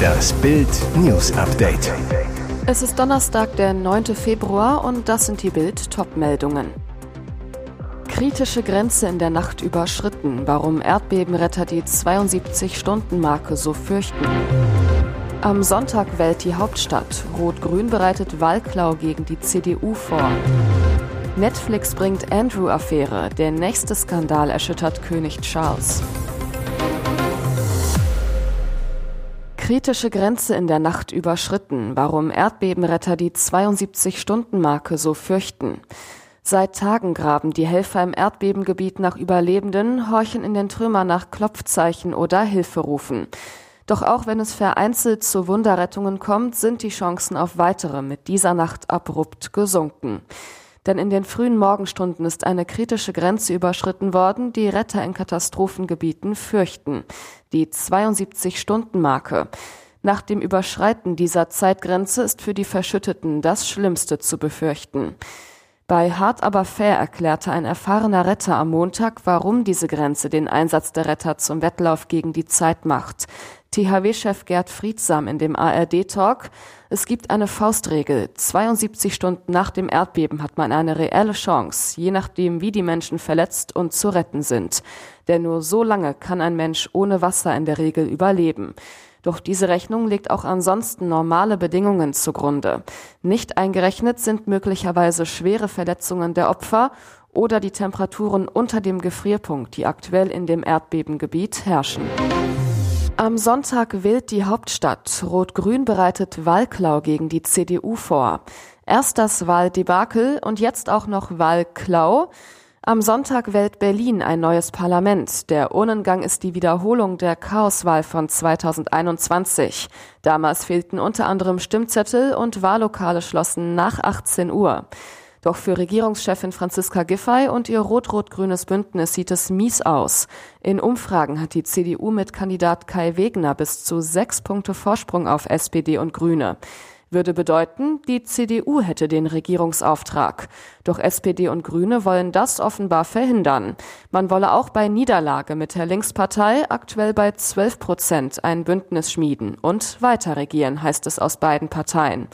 Das Bild News Update. Es ist Donnerstag, der 9. Februar und das sind die Bild Topmeldungen. Kritische Grenze in der Nacht überschritten, warum Erdbebenretter die 72-Stunden-Marke so fürchten. Am Sonntag wählt die Hauptstadt. Rot-Grün bereitet Wahlklau gegen die CDU vor. Netflix bringt Andrew-Affäre. Der nächste Skandal erschüttert König Charles. Kritische Grenze in der Nacht überschritten. Warum Erdbebenretter die 72-Stunden-Marke so fürchten. Seit Tagen graben die Helfer im Erdbebengebiet nach Überlebenden, horchen in den Trümmern nach Klopfzeichen oder Hilferufen. Doch auch wenn es vereinzelt zu Wunderrettungen kommt, sind die Chancen auf weitere mit dieser Nacht abrupt gesunken. Denn in den frühen Morgenstunden ist eine kritische Grenze überschritten worden, die Retter in Katastrophengebieten fürchten. Die 72-Stunden-Marke. Nach dem Überschreiten dieser Zeitgrenze ist für die Verschütteten das Schlimmste zu befürchten. Bei Hart aber fair erklärte ein erfahrener Retter am Montag, warum diese Grenze den Einsatz der Retter zum Wettlauf gegen die Zeit macht. THW-Chef Gerd Friedsam in dem ARD-Talk. Es gibt eine Faustregel. 72 Stunden nach dem Erdbeben hat man eine reelle Chance, je nachdem, wie die Menschen verletzt und zu retten sind. Denn nur so lange kann ein Mensch ohne Wasser in der Regel überleben. Doch diese Rechnung legt auch ansonsten normale Bedingungen zugrunde. Nicht eingerechnet sind möglicherweise schwere Verletzungen der Opfer oder die Temperaturen unter dem Gefrierpunkt, die aktuell in dem Erdbebengebiet herrschen. Am Sonntag wählt die Hauptstadt. Rot-Grün bereitet Wahlklau gegen die CDU vor. Erst das Wahldebakel und jetzt auch noch Wahlklau. Am Sonntag wählt Berlin ein neues Parlament. Der Urnengang ist die Wiederholung der Chaoswahl von 2021. Damals fehlten unter anderem Stimmzettel und Wahllokale schlossen nach 18 Uhr. Doch für Regierungschefin Franziska Giffey und ihr rot-rot-grünes Bündnis sieht es mies aus. In Umfragen hat die CDU mit Kandidat Kai Wegner bis zu sechs Punkte Vorsprung auf SPD und Grüne würde bedeuten, die CDU hätte den Regierungsauftrag. Doch SPD und Grüne wollen das offenbar verhindern. Man wolle auch bei Niederlage mit der Linkspartei aktuell bei 12 Prozent ein Bündnis schmieden und weiter regieren, heißt es aus beiden Parteien.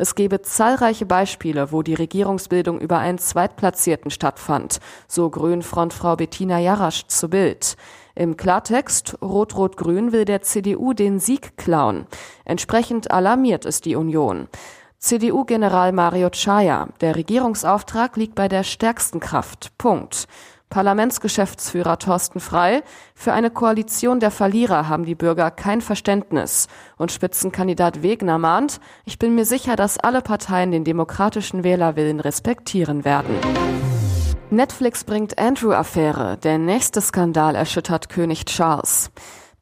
Es gebe zahlreiche Beispiele, wo die Regierungsbildung über einen Zweitplatzierten stattfand, so Grün-Frontfrau Bettina Jarasch zu Bild. Im Klartext, Rot-Rot-Grün will der CDU den Sieg klauen. Entsprechend alarmiert ist die Union. CDU-General Mario Chaya, der Regierungsauftrag liegt bei der stärksten Kraft. Punkt. Parlamentsgeschäftsführer Thorsten Frei, für eine Koalition der Verlierer haben die Bürger kein Verständnis. Und Spitzenkandidat Wegner mahnt, ich bin mir sicher, dass alle Parteien den demokratischen Wählerwillen respektieren werden. Netflix bringt Andrew-Affäre. Der nächste Skandal erschüttert König Charles.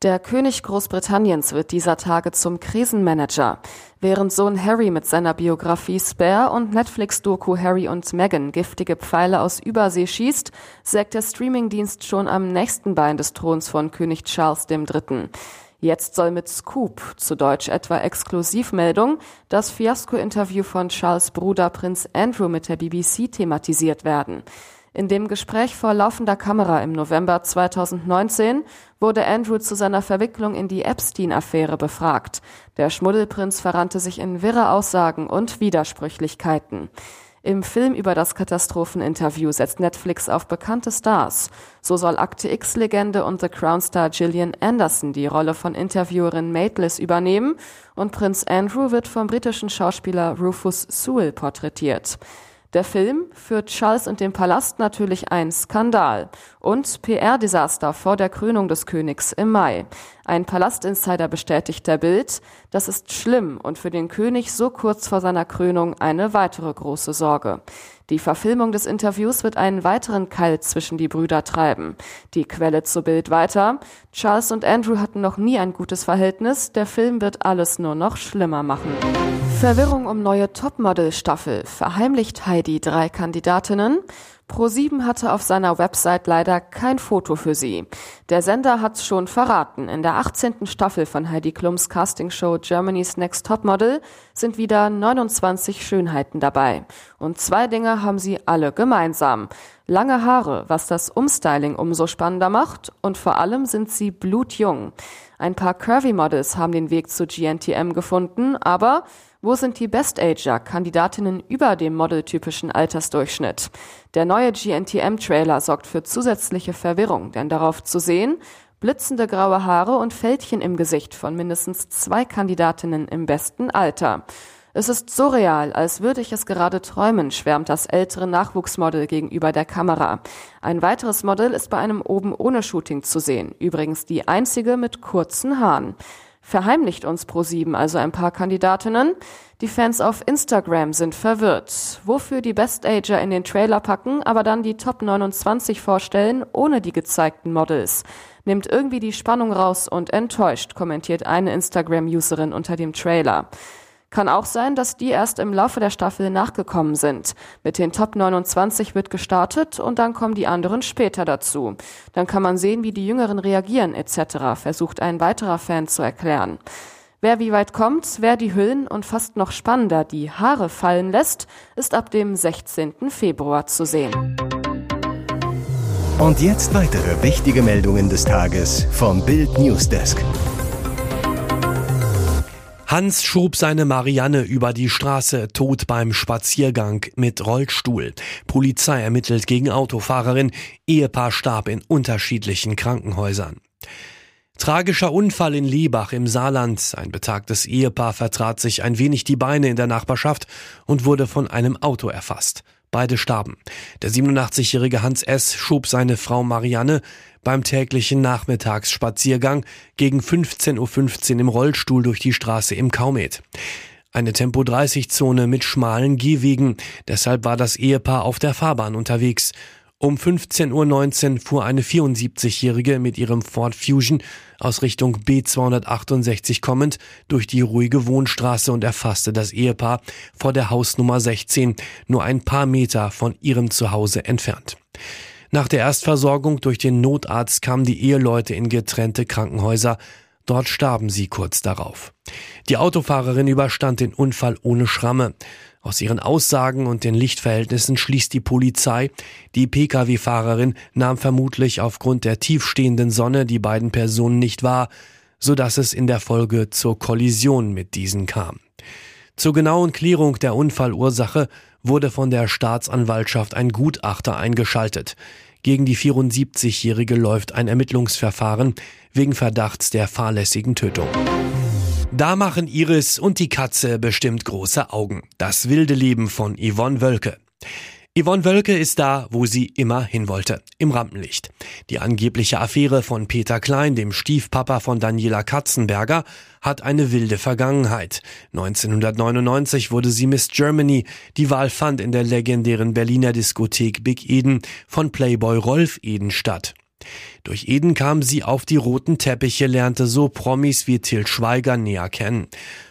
Der König Großbritanniens wird dieser Tage zum Krisenmanager. Während Sohn Harry mit seiner Biografie Spare und Netflix-Doku Harry und Meghan giftige Pfeile aus Übersee schießt, sägt der Streamingdienst schon am nächsten Bein des Throns von König Charles III. Jetzt soll mit Scoop, zu Deutsch etwa Exklusivmeldung, das Fiasko-Interview von Charles Bruder Prinz Andrew mit der BBC thematisiert werden. In dem Gespräch vor laufender Kamera im November 2019 wurde Andrew zu seiner Verwicklung in die Epstein-Affäre befragt. Der Schmuddelprinz verrannte sich in wirre Aussagen und Widersprüchlichkeiten. Im Film über das Katastropheninterview setzt Netflix auf bekannte Stars. So soll Akte X-Legende und The Crown-Star Gillian Anderson die Rolle von Interviewerin Maitlis übernehmen und Prinz Andrew wird vom britischen Schauspieler Rufus Sewell porträtiert. Der Film führt Charles und den Palast natürlich ein Skandal und PR-Desaster vor der Krönung des Königs im Mai. Ein Palastinsider bestätigt der Bild, das ist schlimm und für den König so kurz vor seiner Krönung eine weitere große Sorge. Die Verfilmung des Interviews wird einen weiteren Keil zwischen die Brüder treiben. Die Quelle zu Bild weiter. Charles und Andrew hatten noch nie ein gutes Verhältnis. Der Film wird alles nur noch schlimmer machen. Verwirrung um neue Topmodel-Staffel. Verheimlicht Heidi drei Kandidatinnen. Pro7 hatte auf seiner Website leider kein Foto für sie. Der Sender hat's schon verraten. In der 18. Staffel von Heidi Klums Castingshow Germany's Next Topmodel sind wieder 29 Schönheiten dabei. Und zwei Dinge haben sie alle gemeinsam. Lange Haare, was das Umstyling umso spannender macht. Und vor allem sind sie blutjung. Ein paar Curvy-Models haben den Weg zu GNTM gefunden, aber wo sind die Best-Ager-Kandidatinnen über dem modeltypischen Altersdurchschnitt? Der neue GNTM-Trailer sorgt für zusätzliche Verwirrung, denn darauf zu sehen, blitzende graue Haare und Fältchen im Gesicht von mindestens zwei Kandidatinnen im besten Alter. Es ist so real, als würde ich es gerade träumen, schwärmt das ältere Nachwuchsmodel gegenüber der Kamera. Ein weiteres Model ist bei einem oben ohne Shooting zu sehen, übrigens die einzige mit kurzen Haaren verheimlicht uns Pro7 also ein paar Kandidatinnen. Die Fans auf Instagram sind verwirrt. Wofür die Best Ager in den Trailer packen, aber dann die Top 29 vorstellen, ohne die gezeigten Models. Nimmt irgendwie die Spannung raus und enttäuscht, kommentiert eine Instagram-Userin unter dem Trailer. Kann auch sein, dass die erst im Laufe der Staffel nachgekommen sind. Mit den Top 29 wird gestartet und dann kommen die anderen später dazu. Dann kann man sehen, wie die Jüngeren reagieren etc., versucht ein weiterer Fan zu erklären. Wer wie weit kommt, wer die Hüllen und fast noch spannender die Haare fallen lässt, ist ab dem 16. Februar zu sehen. Und jetzt weitere wichtige Meldungen des Tages vom Bild Newsdesk. Hans schob seine Marianne über die Straße, tot beim Spaziergang mit Rollstuhl. Polizei ermittelt gegen Autofahrerin. Ehepaar starb in unterschiedlichen Krankenhäusern. Tragischer Unfall in Liebach im Saarland. Ein betagtes Ehepaar vertrat sich ein wenig die Beine in der Nachbarschaft und wurde von einem Auto erfasst. Beide starben. Der 87-jährige Hans S. schob seine Frau Marianne beim täglichen Nachmittagsspaziergang gegen 15.15 .15 Uhr im Rollstuhl durch die Straße im Kaumet. Eine Tempo-30-Zone mit schmalen Gehwegen. Deshalb war das Ehepaar auf der Fahrbahn unterwegs. Um 15.19 Uhr fuhr eine 74-Jährige mit ihrem Ford Fusion aus Richtung B268 kommend durch die ruhige Wohnstraße und erfasste das Ehepaar vor der Hausnummer 16, nur ein paar Meter von ihrem Zuhause entfernt. Nach der Erstversorgung durch den Notarzt kamen die Eheleute in getrennte Krankenhäuser. Dort starben sie kurz darauf. Die Autofahrerin überstand den Unfall ohne Schramme. Aus ihren Aussagen und den Lichtverhältnissen schließt die Polizei, die Pkw-Fahrerin nahm vermutlich aufgrund der tiefstehenden Sonne die beiden Personen nicht wahr, so dass es in der Folge zur Kollision mit diesen kam. Zur genauen Klärung der Unfallursache wurde von der Staatsanwaltschaft ein Gutachter eingeschaltet. Gegen die 74-Jährige läuft ein Ermittlungsverfahren wegen Verdachts der fahrlässigen Tötung. Da machen Iris und die Katze bestimmt große Augen. Das wilde Leben von Yvonne Wölke. Yvonne Wölke ist da, wo sie immer hin wollte, im Rampenlicht. Die angebliche Affäre von Peter Klein, dem Stiefpapa von Daniela Katzenberger, hat eine wilde Vergangenheit. 1999 wurde sie Miss Germany. Die Wahl fand in der legendären Berliner Diskothek Big Eden von Playboy Rolf Eden statt. Durch Eden kam sie auf die roten Teppiche, lernte so Promis wie Till Schweiger näher kennen.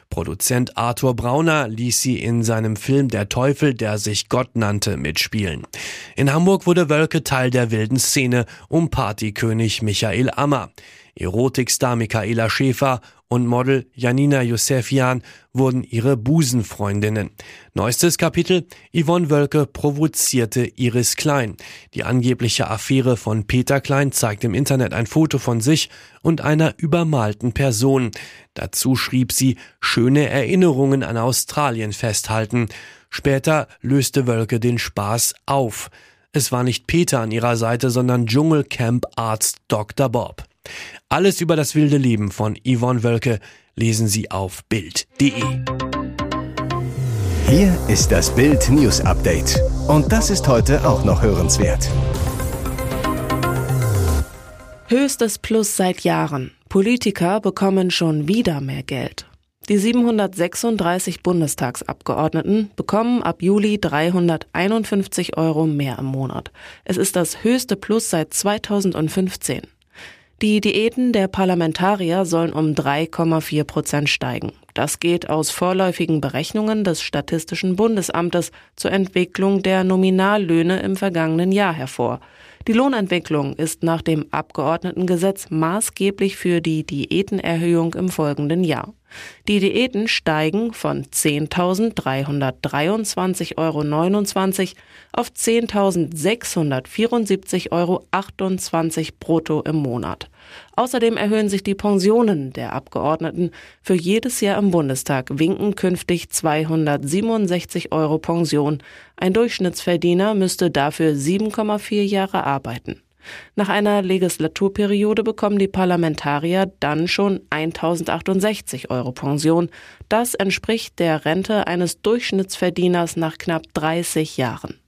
Produzent Arthur Brauner ließ sie in seinem Film Der Teufel, der sich Gott nannte, mitspielen. In Hamburg wurde Wölke Teil der wilden Szene um Partykönig Michael Ammer. Erotikstar Michaela Schäfer und Model Janina Josefian wurden ihre Busenfreundinnen. Neuestes Kapitel, Yvonne Wölke provozierte Iris Klein. Die angebliche Affäre von Peter Klein zeigt im Internet ein Foto von sich und einer übermalten Person. Dazu schrieb sie, schöne Erinnerungen an Australien festhalten. Später löste Wölke den Spaß auf. Es war nicht Peter an ihrer Seite, sondern Dschungelcamp-Arzt Dr. Bob. Alles über das wilde Leben von Yvonne Wölke lesen Sie auf Bild.de. Hier ist das Bild News Update. Und das ist heute auch noch hörenswert. Höchstes Plus seit Jahren. Politiker bekommen schon wieder mehr Geld. Die 736 Bundestagsabgeordneten bekommen ab Juli 351 Euro mehr im Monat. Es ist das höchste Plus seit 2015. Die Diäten der Parlamentarier sollen um 3,4 Prozent steigen. Das geht aus vorläufigen Berechnungen des Statistischen Bundesamtes zur Entwicklung der Nominallöhne im vergangenen Jahr hervor. Die Lohnentwicklung ist nach dem Abgeordnetengesetz maßgeblich für die Diätenerhöhung im folgenden Jahr. Die Diäten steigen von 10.323,29 Euro auf 10.674,28 Euro brutto im Monat. Außerdem erhöhen sich die Pensionen der Abgeordneten. Für jedes Jahr im Bundestag winken künftig 267 Euro Pension. Ein Durchschnittsverdiener müsste dafür 7,4 Jahre arbeiten. Nach einer Legislaturperiode bekommen die Parlamentarier dann schon 1068 Euro Pension. Das entspricht der Rente eines Durchschnittsverdieners nach knapp 30 Jahren.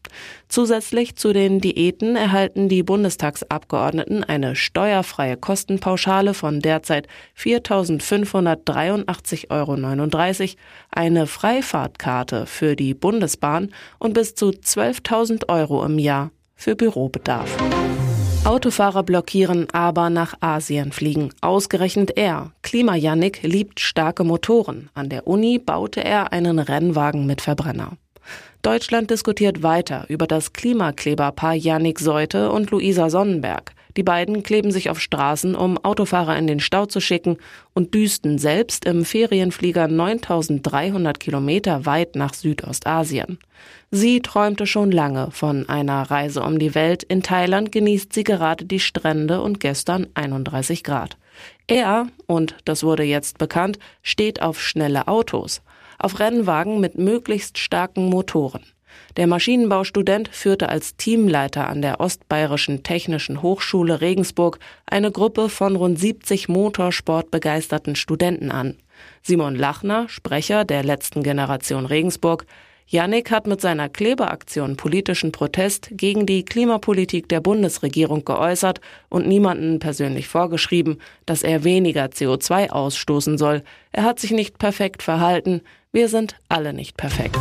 Zusätzlich zu den Diäten erhalten die Bundestagsabgeordneten eine steuerfreie Kostenpauschale von derzeit 4.583,39 Euro, eine Freifahrtkarte für die Bundesbahn und bis zu 12.000 Euro im Jahr für Bürobedarf. Autofahrer blockieren, aber nach Asien fliegen. Ausgerechnet er. Klimajannik liebt starke Motoren. An der Uni baute er einen Rennwagen mit Verbrenner. Deutschland diskutiert weiter über das Klimakleberpaar Jannik Seute und Luisa Sonnenberg. Die beiden kleben sich auf Straßen, um Autofahrer in den Stau zu schicken und düsten selbst im Ferienflieger 9300 Kilometer weit nach Südostasien. Sie träumte schon lange von einer Reise um die Welt. In Thailand genießt sie gerade die Strände und gestern 31 Grad. Er, und das wurde jetzt bekannt, steht auf schnelle Autos, auf Rennwagen mit möglichst starken Motoren. Der Maschinenbaustudent führte als Teamleiter an der Ostbayerischen Technischen Hochschule Regensburg eine Gruppe von rund 70 motorsportbegeisterten Studenten an. Simon Lachner, Sprecher der letzten Generation Regensburg, Yannick hat mit seiner Klebeaktion politischen Protest gegen die Klimapolitik der Bundesregierung geäußert und niemanden persönlich vorgeschrieben, dass er weniger CO2 ausstoßen soll. Er hat sich nicht perfekt verhalten. Wir sind alle nicht perfekt.